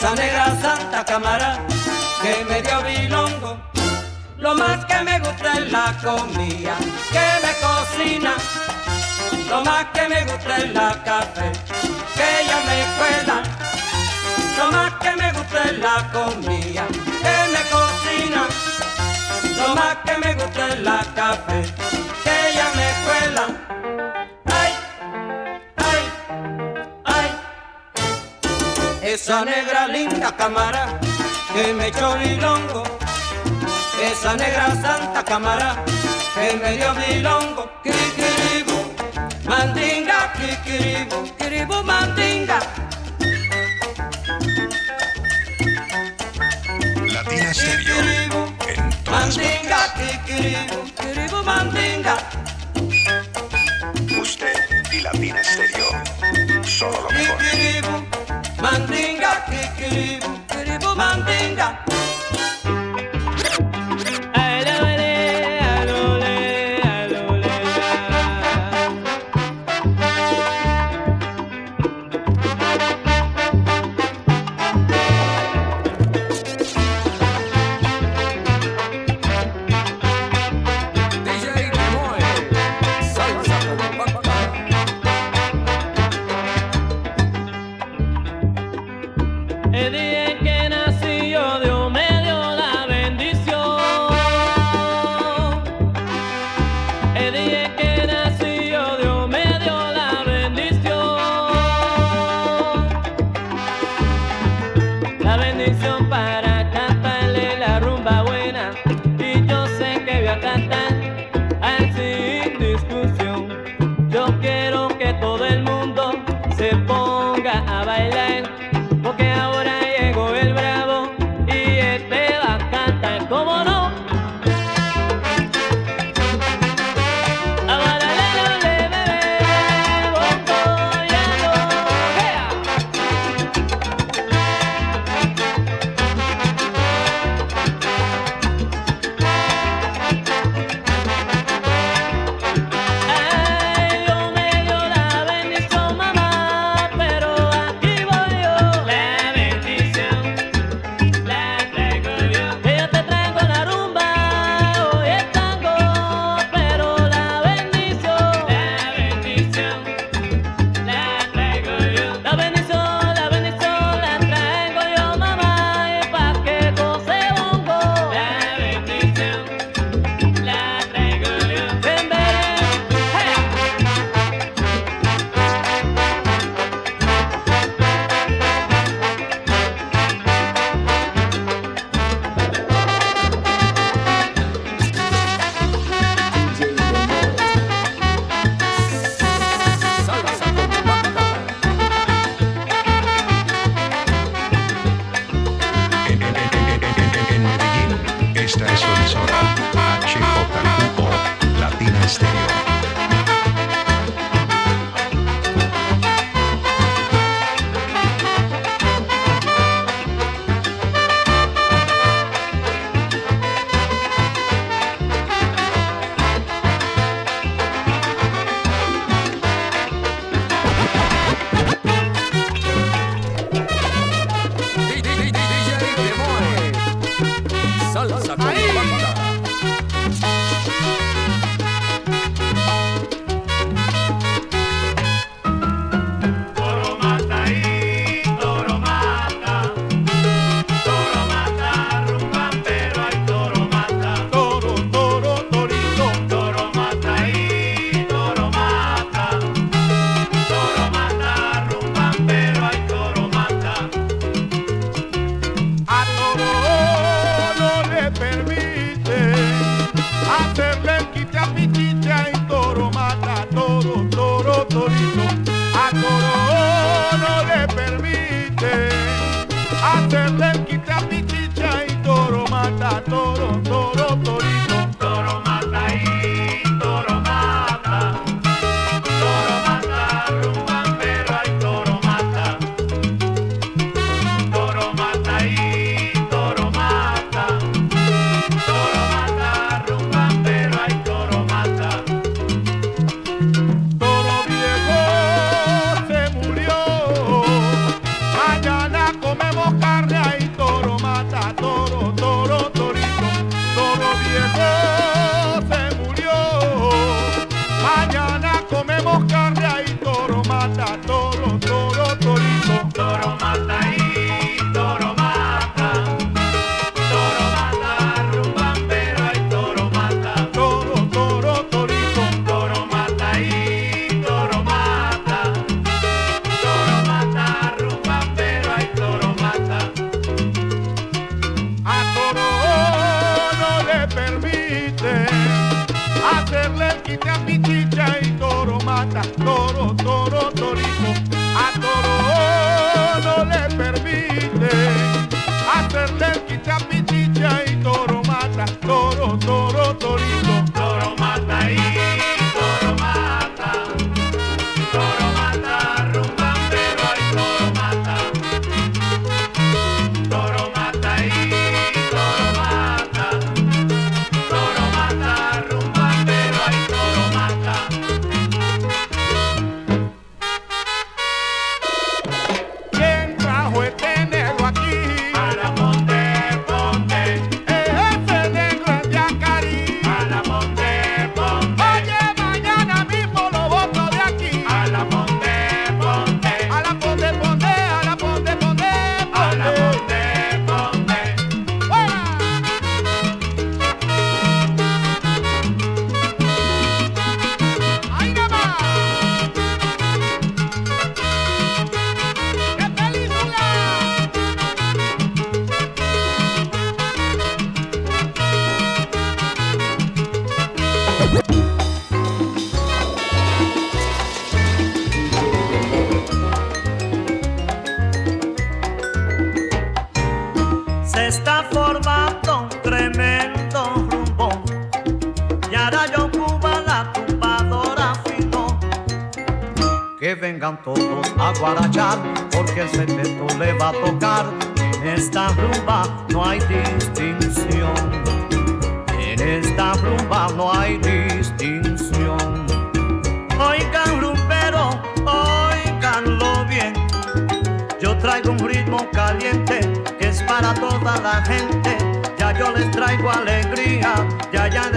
Esa negra santa cámara que me dio bilongo. Lo más que me gusta es la comida que me cocina. Lo más que me gusta es la café que ella me cuela. Lo más que me gusta es la comida que me cocina. Lo más que me gusta es la café Esa negra linda cámara que me echó bilongo. Esa negra santa cámara que me dio bilongo. Kikiribu, mandinga, kikiribu, kiribu, mandinga. Latina Stereo. En todas mandinga, kikiribu, kiribu, mandinga. Usted y Latina Stereo. Solo lo mejor.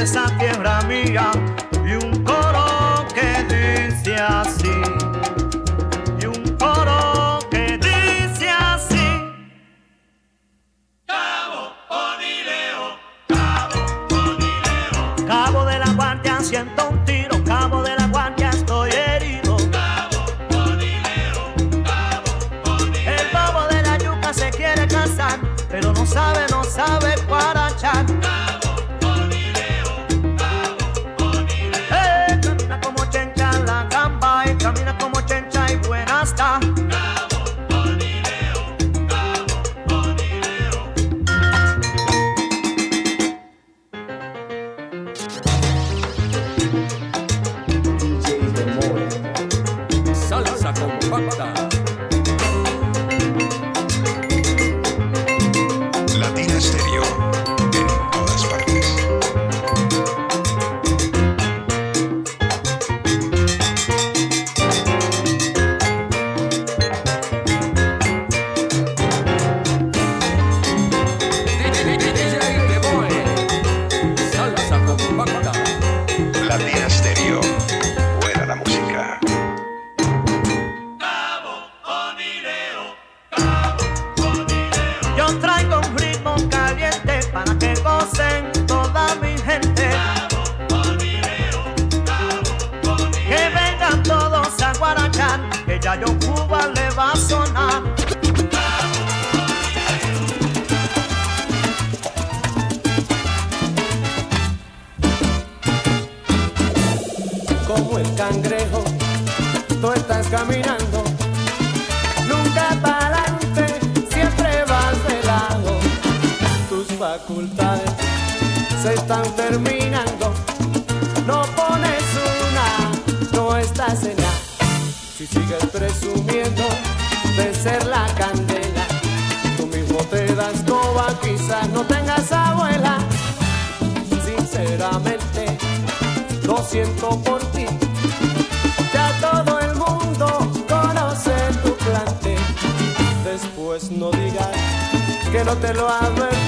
esa tierra mía y un coro que dice así. Y un coro que dice así. Cabo Onileo, Cabo Onileo. Cabo de la Guardia 101. presumiendo de ser la candela. Tú mismo te das coba, quizás no tengas abuela. Sinceramente, lo siento por ti. Ya todo el mundo conoce tu plante. Después no digas que no te lo advertí.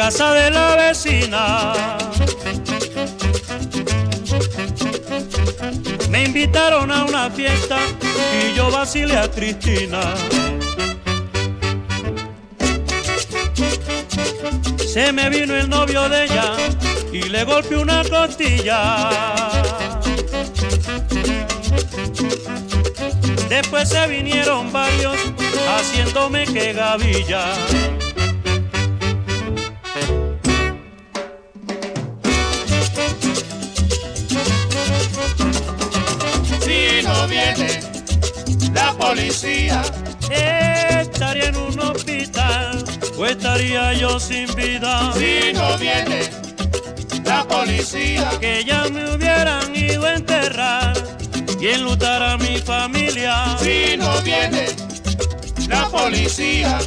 Casa de la vecina. Me invitaron a una fiesta y yo vacilé a Cristina. Se me vino el novio de ella y le golpeó una costilla. Después se vinieron varios haciéndome que gavilla. Estaría en un hospital o estaría yo sin vida. si no viene la policía, Que ya me hubieran ido a enterrar y enlutar a mi familia. si no viene la policía,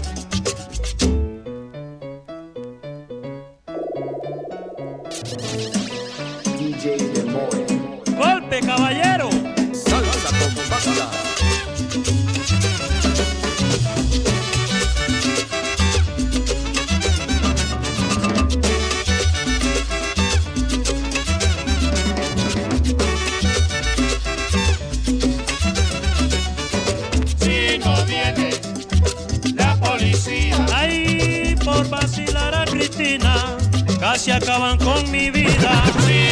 casi acaban con mi vida.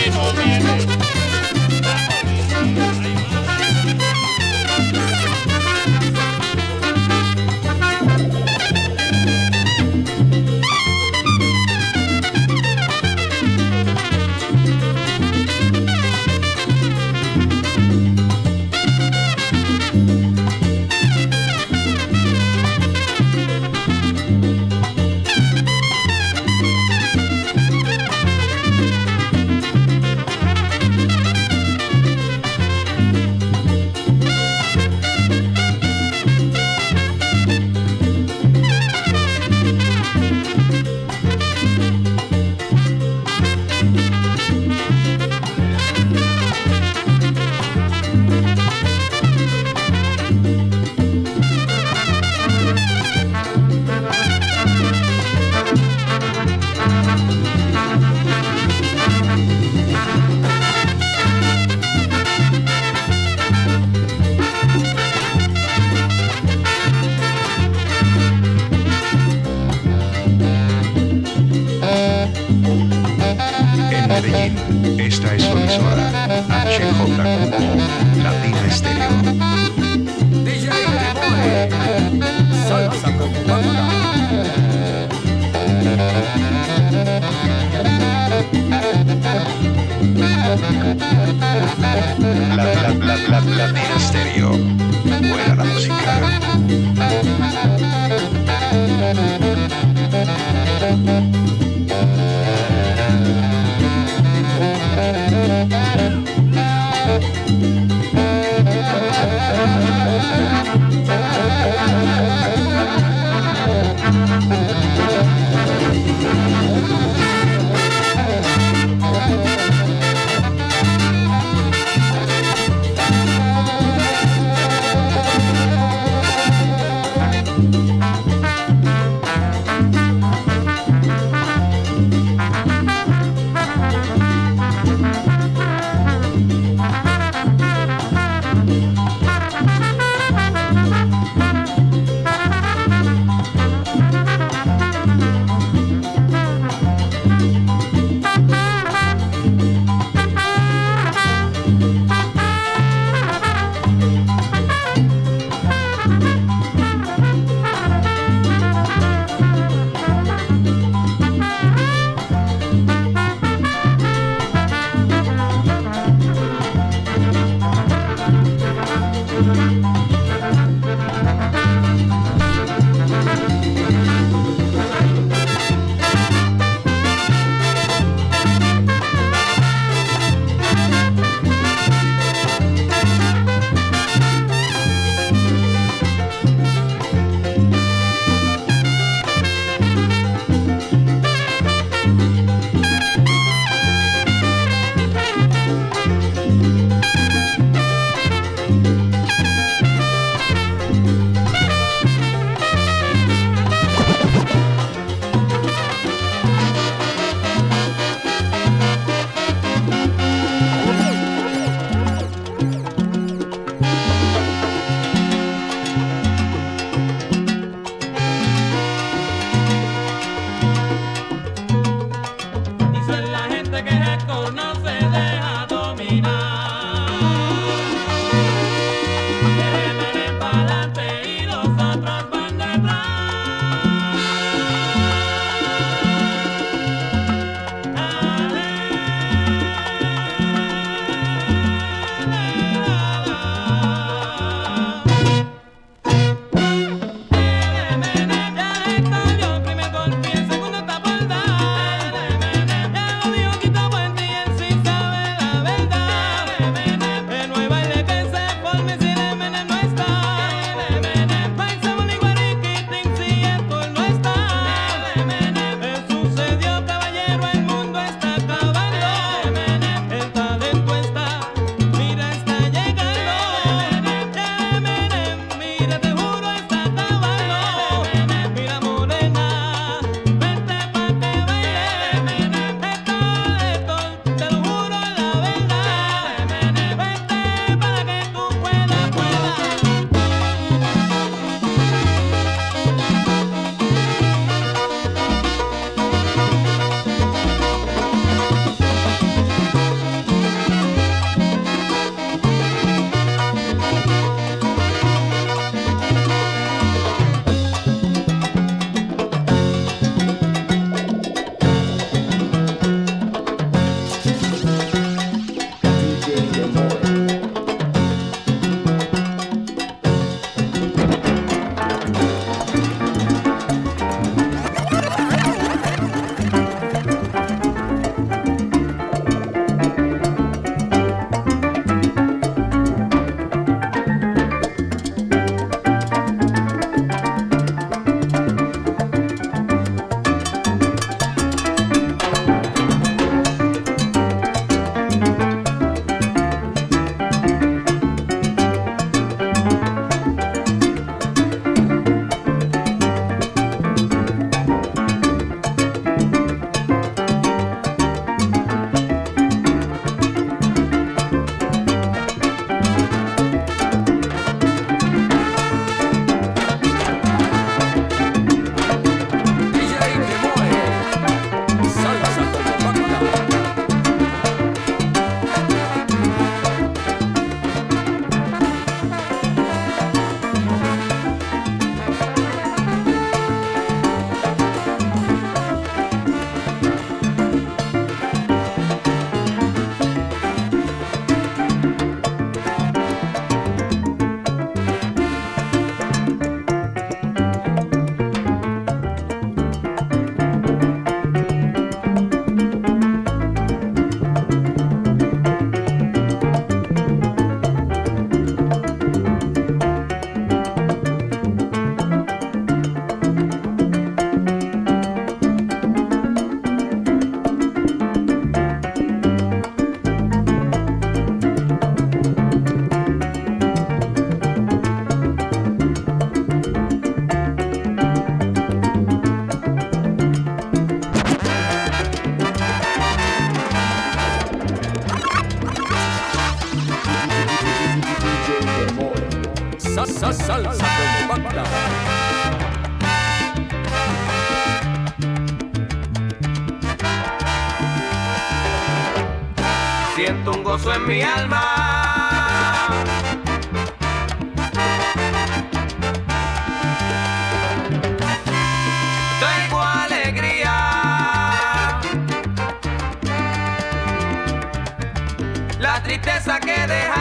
Mi alma. Alegría. La tristeza que dejaste,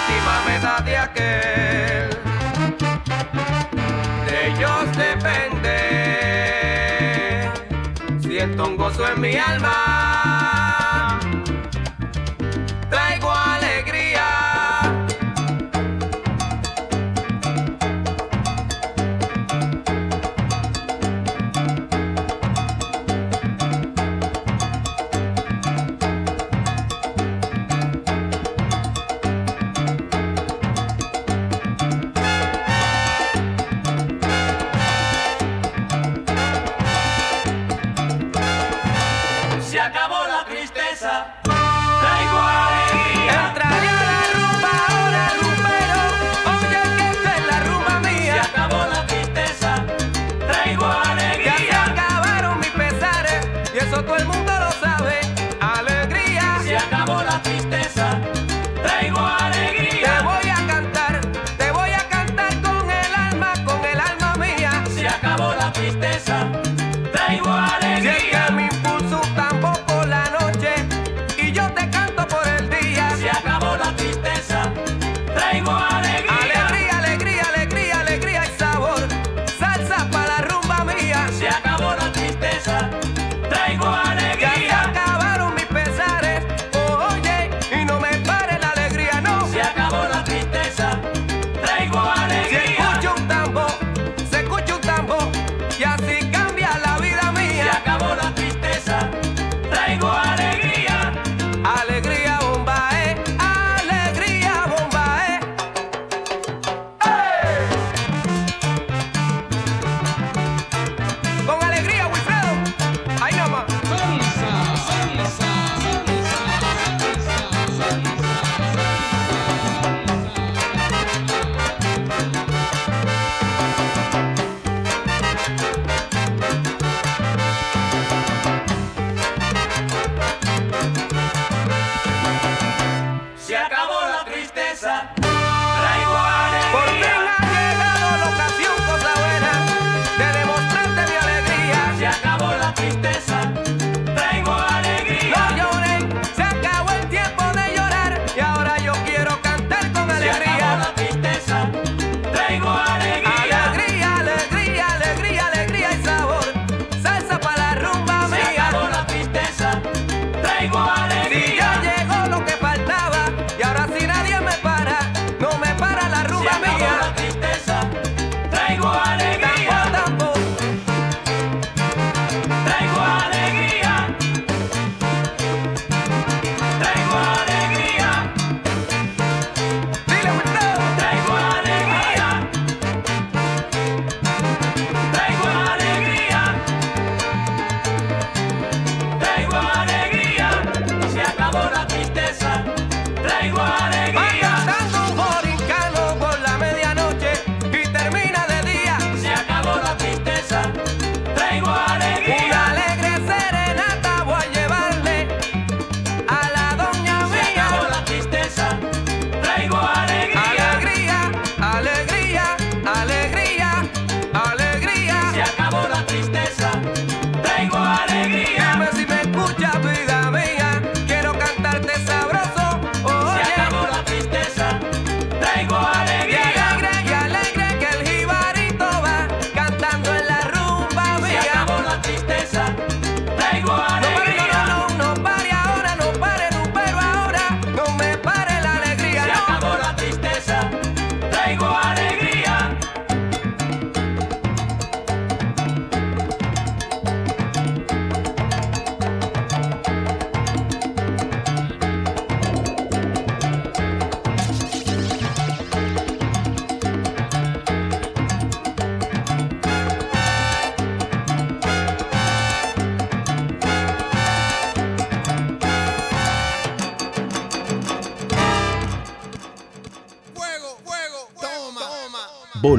lástima me da de aquel. De ellos depende. Siento un gozo en mi alma.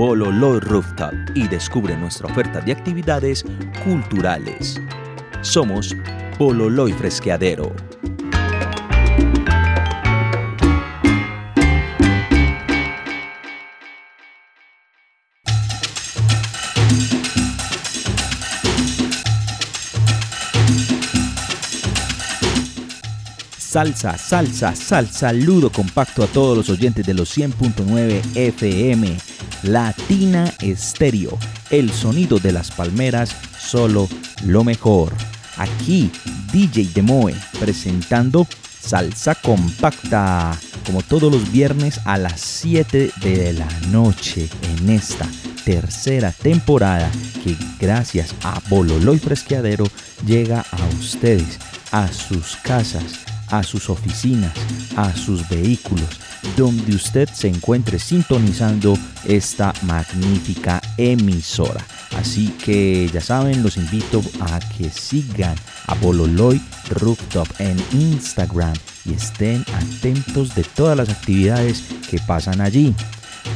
Bololoy Rooftop, y descubre nuestra oferta de actividades culturales. Somos Bololoy Fresqueadero. Salsa, salsa, salsa, saludo compacto a todos los oyentes de los 100.9 FM, Latina Estéreo, el sonido de las palmeras, solo lo mejor. Aquí DJ Demoe presentando Salsa Compacta, como todos los viernes a las 7 de la noche en esta tercera temporada que gracias a Bololoy Fresqueadero llega a ustedes, a sus casas, a sus oficinas, a sus vehículos, donde usted se encuentre sintonizando esta magnífica emisora. Así que ya saben, los invito a que sigan a Bololoy Rooftop en Instagram y estén atentos de todas las actividades que pasan allí.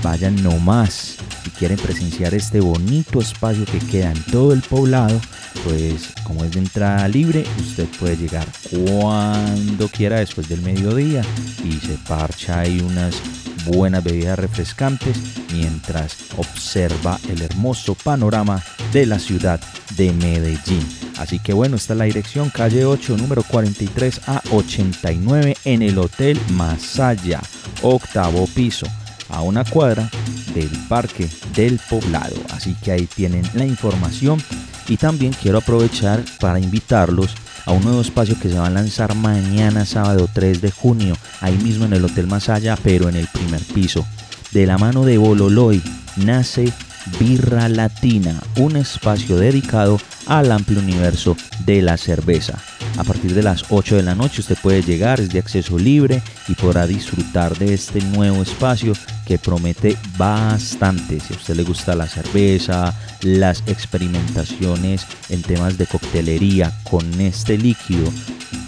Vayan nomás. Si quieren presenciar este bonito espacio que queda en todo el poblado, pues como es de entrada libre, usted puede llegar cuando quiera después del mediodía y se parcha ahí unas buenas bebidas refrescantes mientras observa el hermoso panorama de la ciudad de Medellín. Así que bueno, está la dirección calle 8, número 43 a 89 en el Hotel Masaya, octavo piso, a una cuadra del Parque del Poblado. Así que ahí tienen la información y también quiero aprovechar para invitarlos a un nuevo espacio que se va a lanzar mañana sábado 3 de junio, ahí mismo en el Hotel Masaya, pero en el primer piso. De la mano de Bololoy nace Birra Latina, un espacio dedicado al amplio universo de la cerveza. A partir de las 8 de la noche usted puede llegar, es de acceso libre y podrá disfrutar de este nuevo espacio que promete bastante. Si a usted le gusta la cerveza, las experimentaciones en temas de coctelería con este líquido,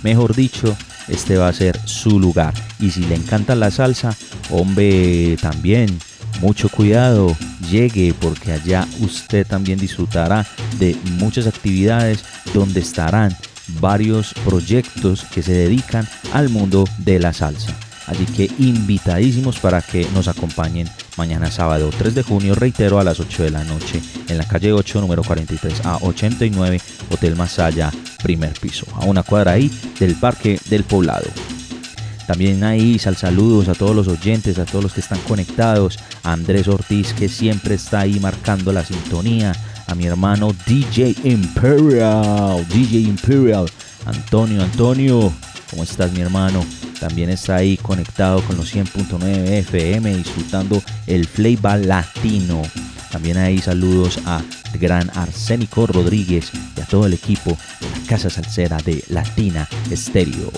mejor dicho, este va a ser su lugar. Y si le encanta la salsa, hombre, también mucho cuidado, llegue porque allá usted también disfrutará de muchas actividades donde estarán varios proyectos que se dedican al mundo de la salsa. Así que invitadísimos para que nos acompañen mañana sábado 3 de junio, reitero, a las 8 de la noche en la calle 8, número 43 a 89, Hotel Masaya, primer piso, a una cuadra ahí del Parque del Poblado. También ahí sal saludos a todos los oyentes, a todos los que están conectados, a Andrés Ortiz que siempre está ahí marcando la sintonía, a mi hermano DJ Imperial, DJ Imperial, Antonio, Antonio, ¿cómo estás mi hermano? También está ahí conectado con los 100.9 FM disfrutando el flavor latino. También ahí saludos a gran Arsénico Rodríguez y a todo el equipo de la Casa Salsera de Latina Estéreo.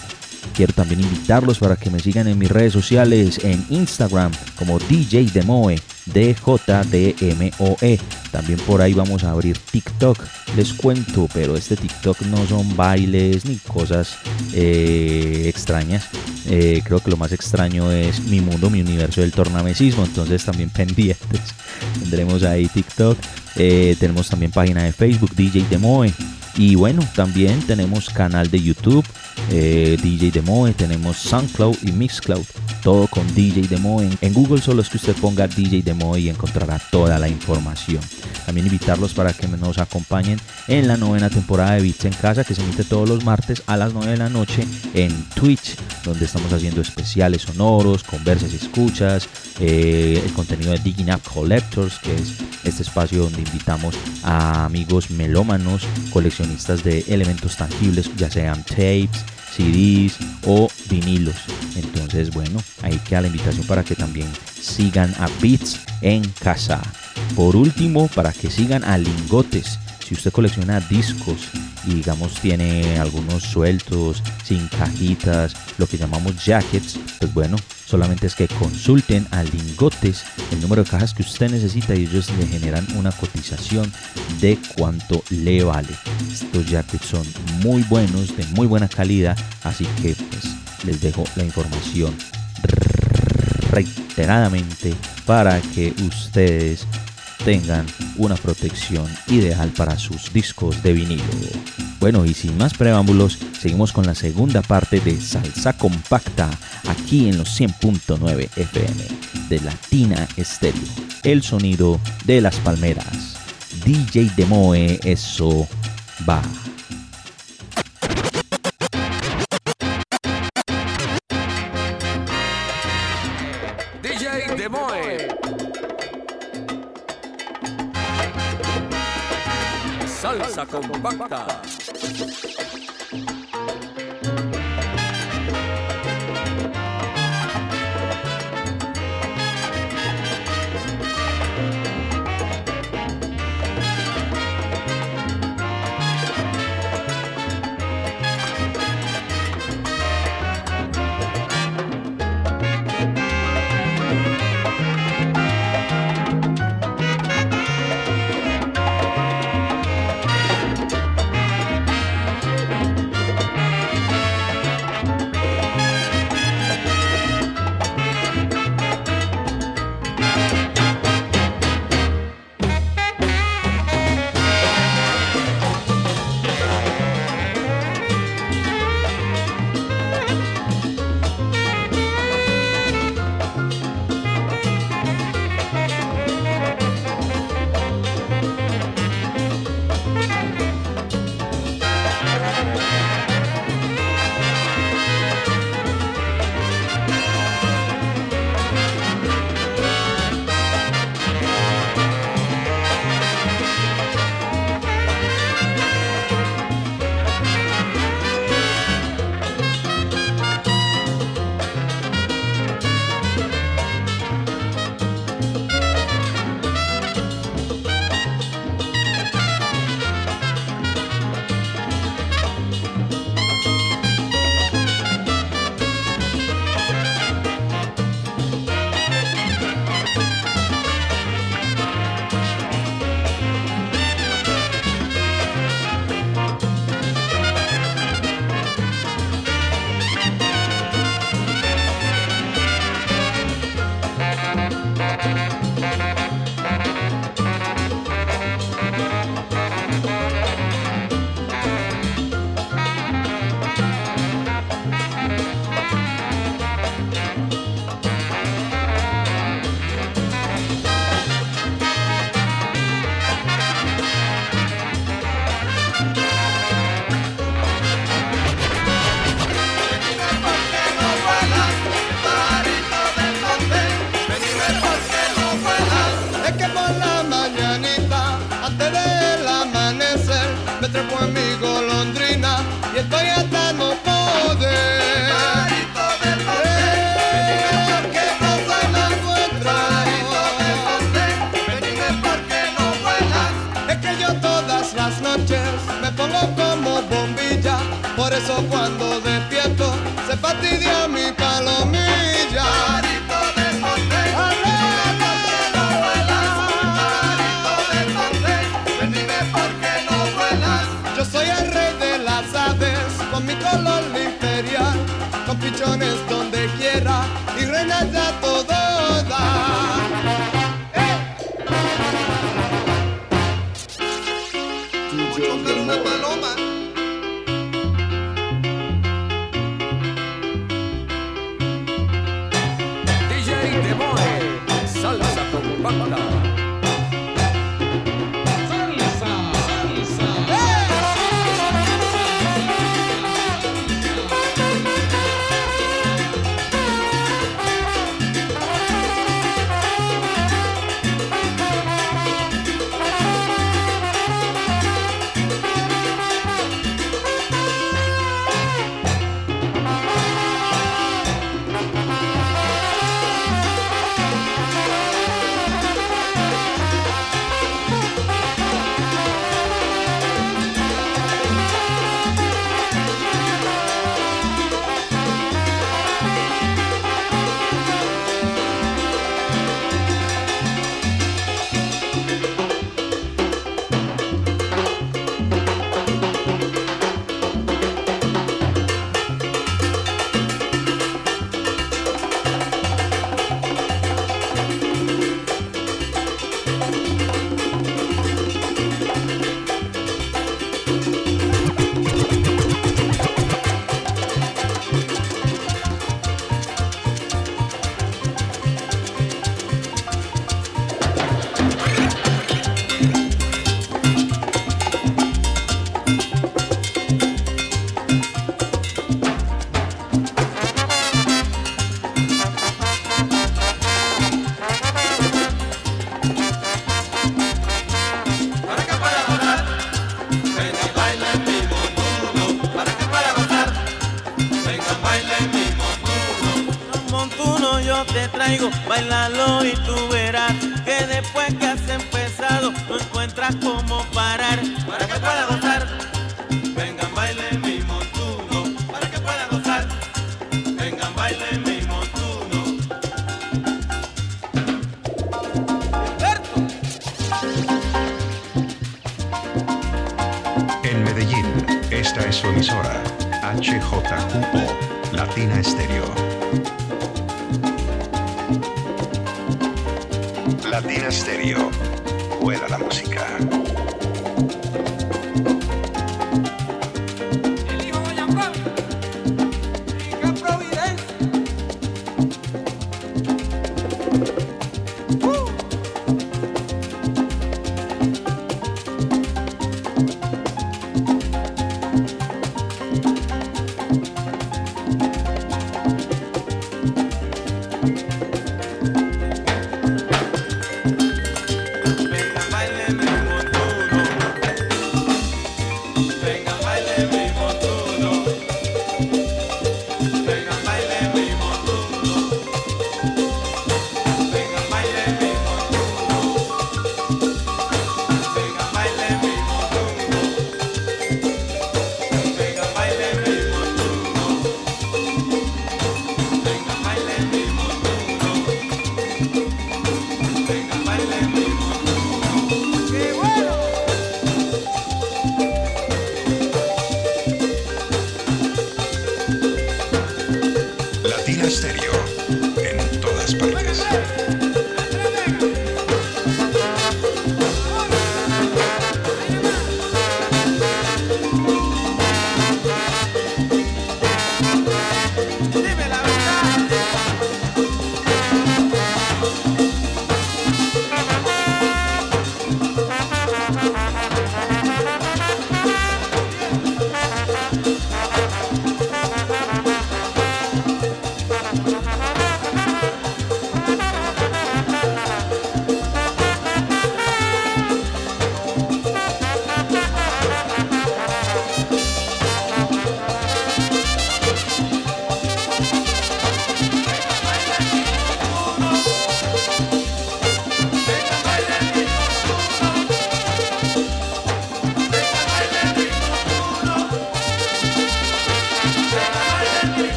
Quiero también invitarlos para que me sigan en mis redes sociales en Instagram como DJ Demoe, D-J-D-M-O-E. También por ahí vamos a abrir TikTok, les cuento, pero este TikTok no son bailes ni cosas eh, extrañas. Eh, creo que lo más extraño es mi mundo, mi universo del tornamesismo, entonces también pendientes. Tendremos ahí TikTok, eh, tenemos también página de Facebook, DJ Demoe. Y bueno, también tenemos canal de YouTube, eh, DJ Demoe, tenemos SoundCloud y Mixcloud, todo con DJ Demoe. En Google solo es que usted ponga DJ Demoe y encontrará toda la información. También invitarlos para que nos acompañen en la novena temporada de Beats en Casa que se emite todos los martes a las 9 de la noche en Twitch, donde estamos haciendo especiales sonoros, conversas y escuchas, eh, el contenido de Digging Up Collectors, que es este espacio donde invitamos a amigos melómanos, coleccionistas de elementos tangibles, ya sean tapes, CDs o vinilos. Entonces, bueno, ahí queda la invitación para que también sigan a Beats en casa. Por último, para que sigan a Lingotes. Si usted colecciona discos y digamos tiene algunos sueltos, sin cajitas, lo que llamamos jackets, pues bueno, solamente es que consulten a Lingotes el número de cajas que usted necesita y ellos le generan una cotización de cuánto le vale. Estos jackets son muy buenos, de muy buena calidad, así que pues les dejo la información reiteradamente para que ustedes tengan una protección ideal para sus discos de vinilo. Bueno, y sin más preámbulos, seguimos con la segunda parte de Salsa Compacta aquí en los 100.9 FM de Latina Stereo, el sonido de las palmeras. DJ Demoe, eso va. Salsa compacta. Cuando despierto se fastidia mi palomilla. Yo soy el rey de las aves, con mi color imperial, con pichones donde quiera y reina ya todo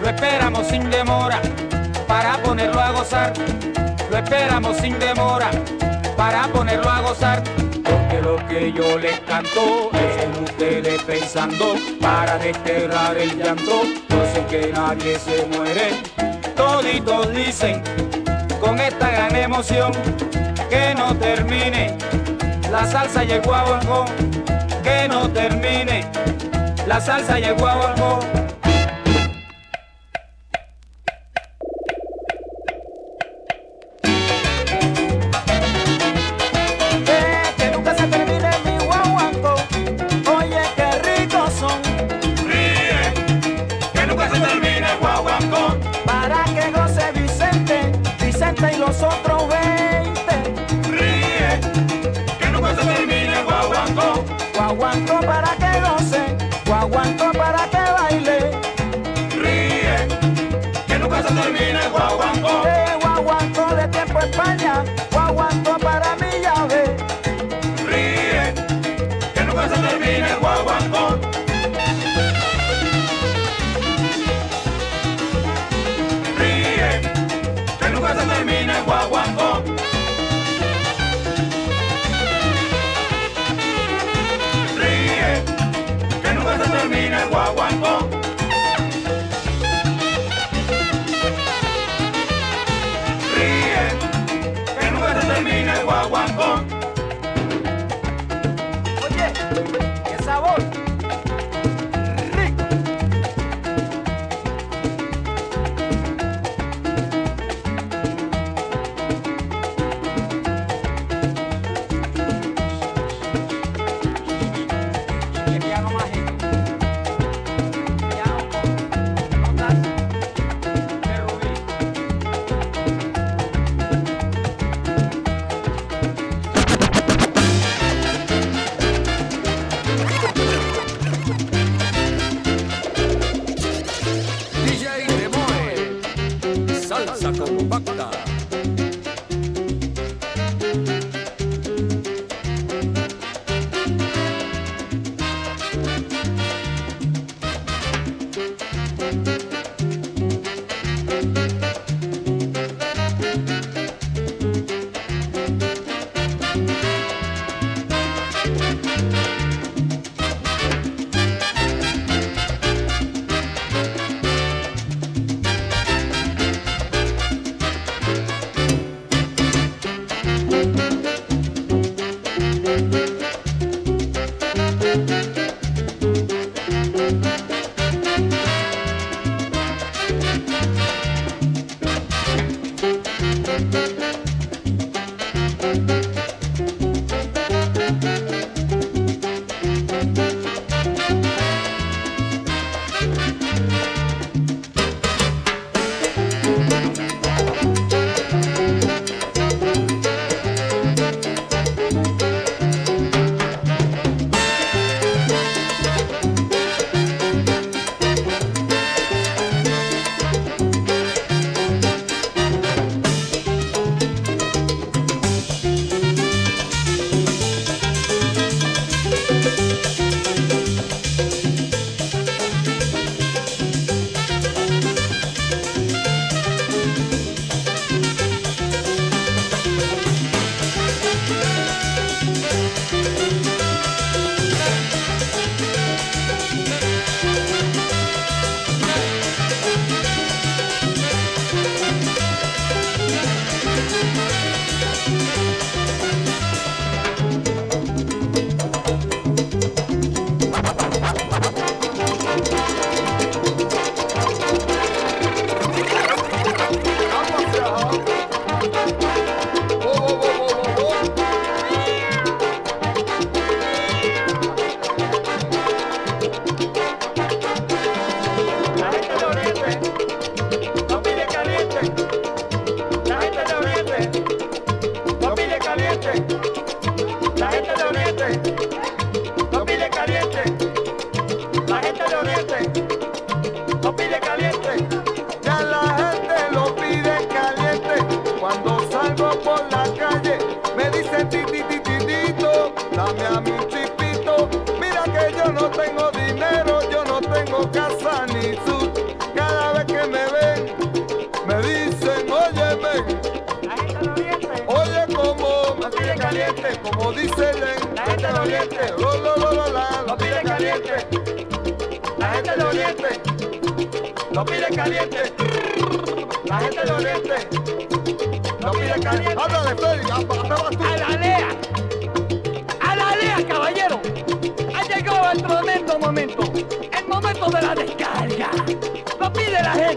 lo esperamos sin demora, para ponerlo a gozar, lo esperamos sin demora, para ponerlo a gozar. Porque lo que yo les canto es en ustedes pensando, para desterrar el llanto, yo sé que nadie se muere, toditos dicen, con esta gran emoción, que no termine, la salsa llegó a Bongo, que no termine, la salsa llegó a Bongo.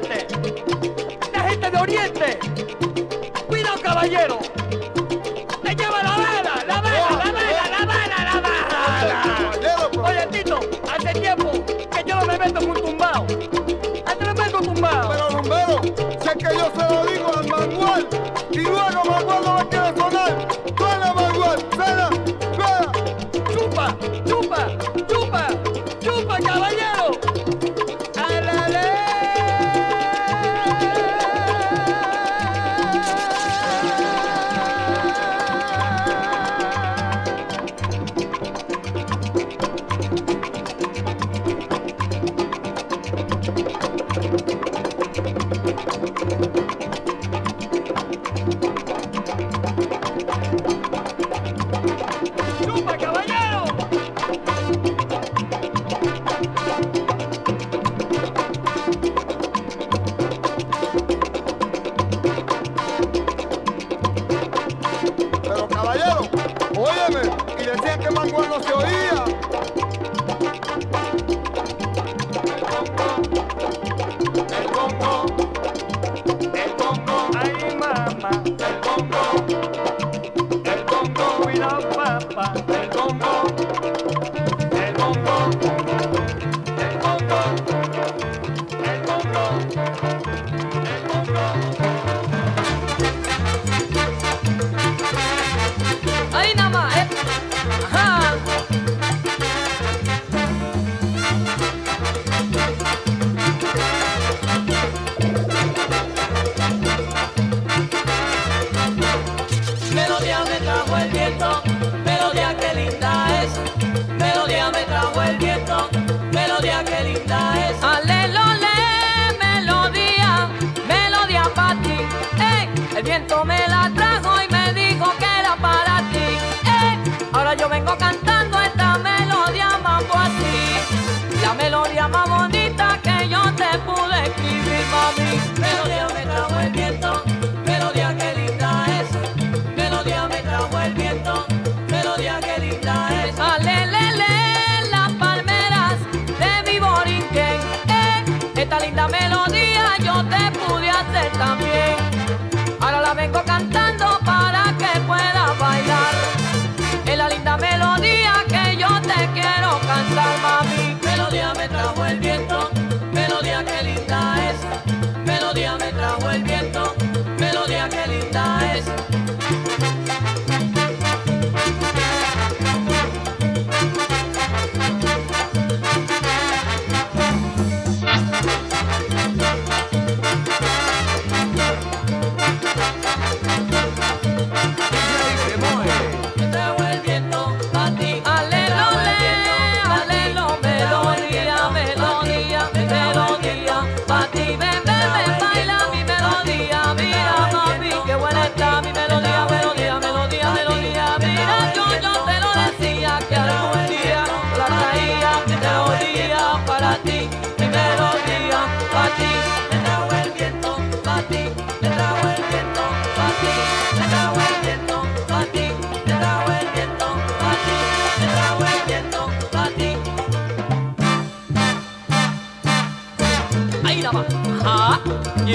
Oriente. Gente de Oriente. Cuidado, caballero. Te lleva la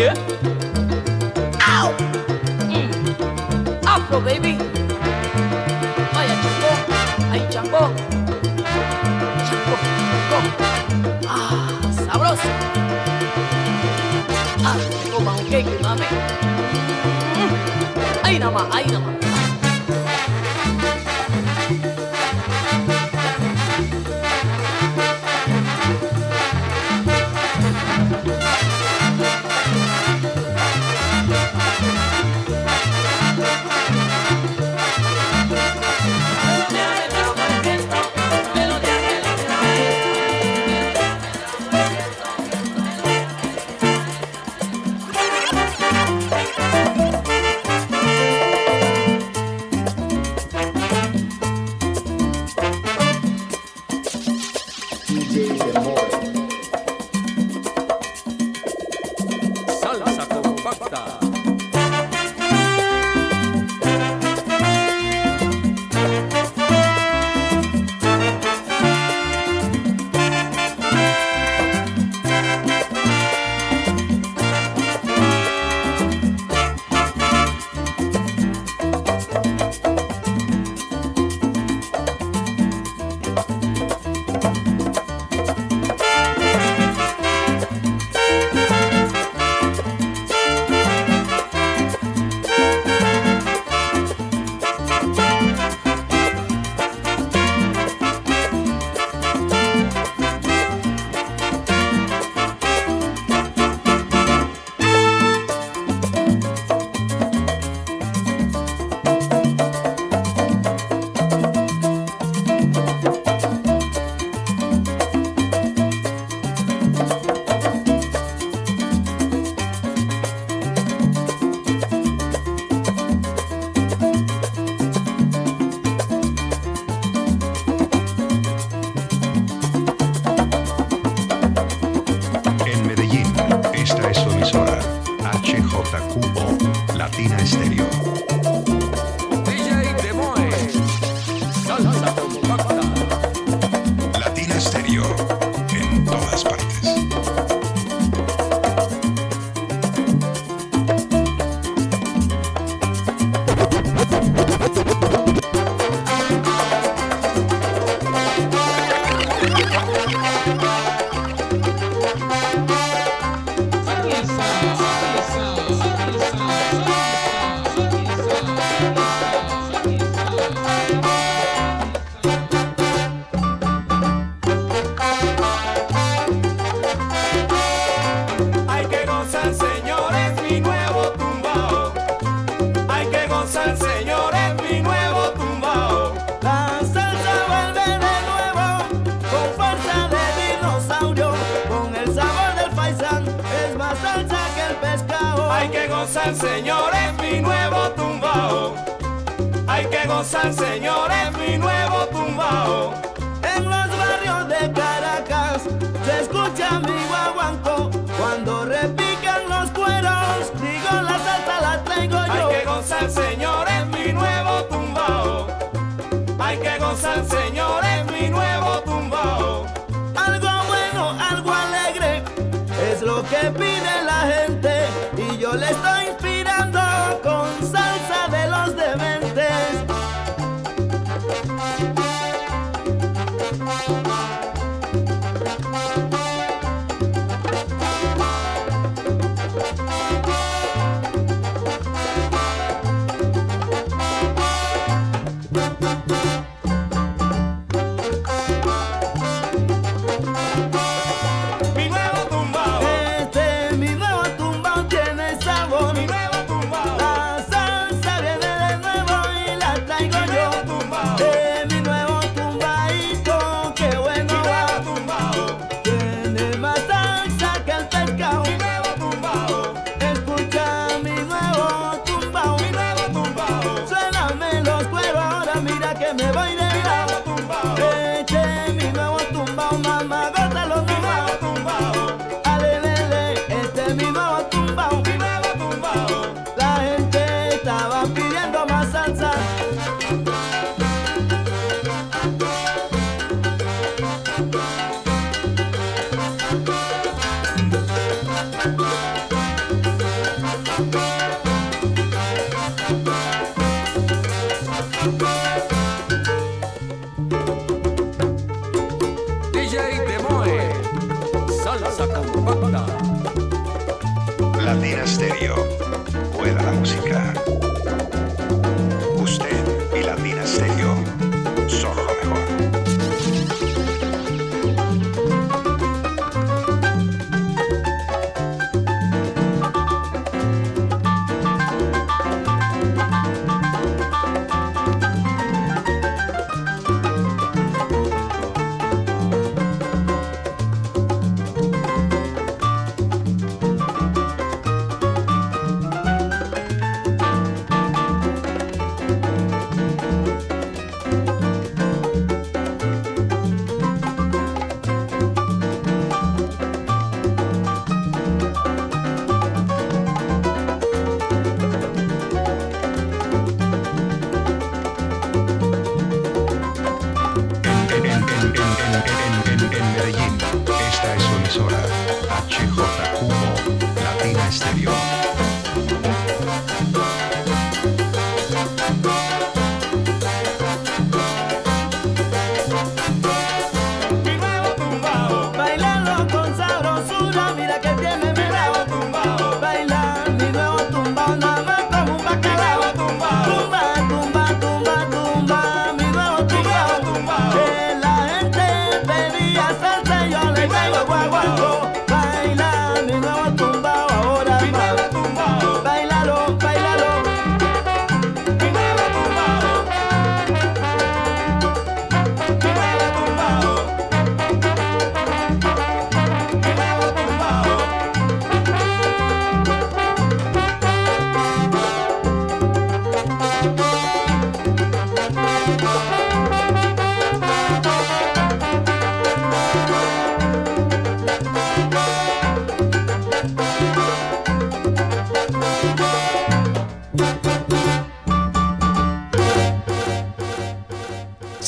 yeah. Ow! Mm. Afro, baby. Vaya chango, ay chango. Chango, chango. Ah, sabroso. Ah, tengo panqueque, mami. Mm. Ay nama, ay nama. nada más.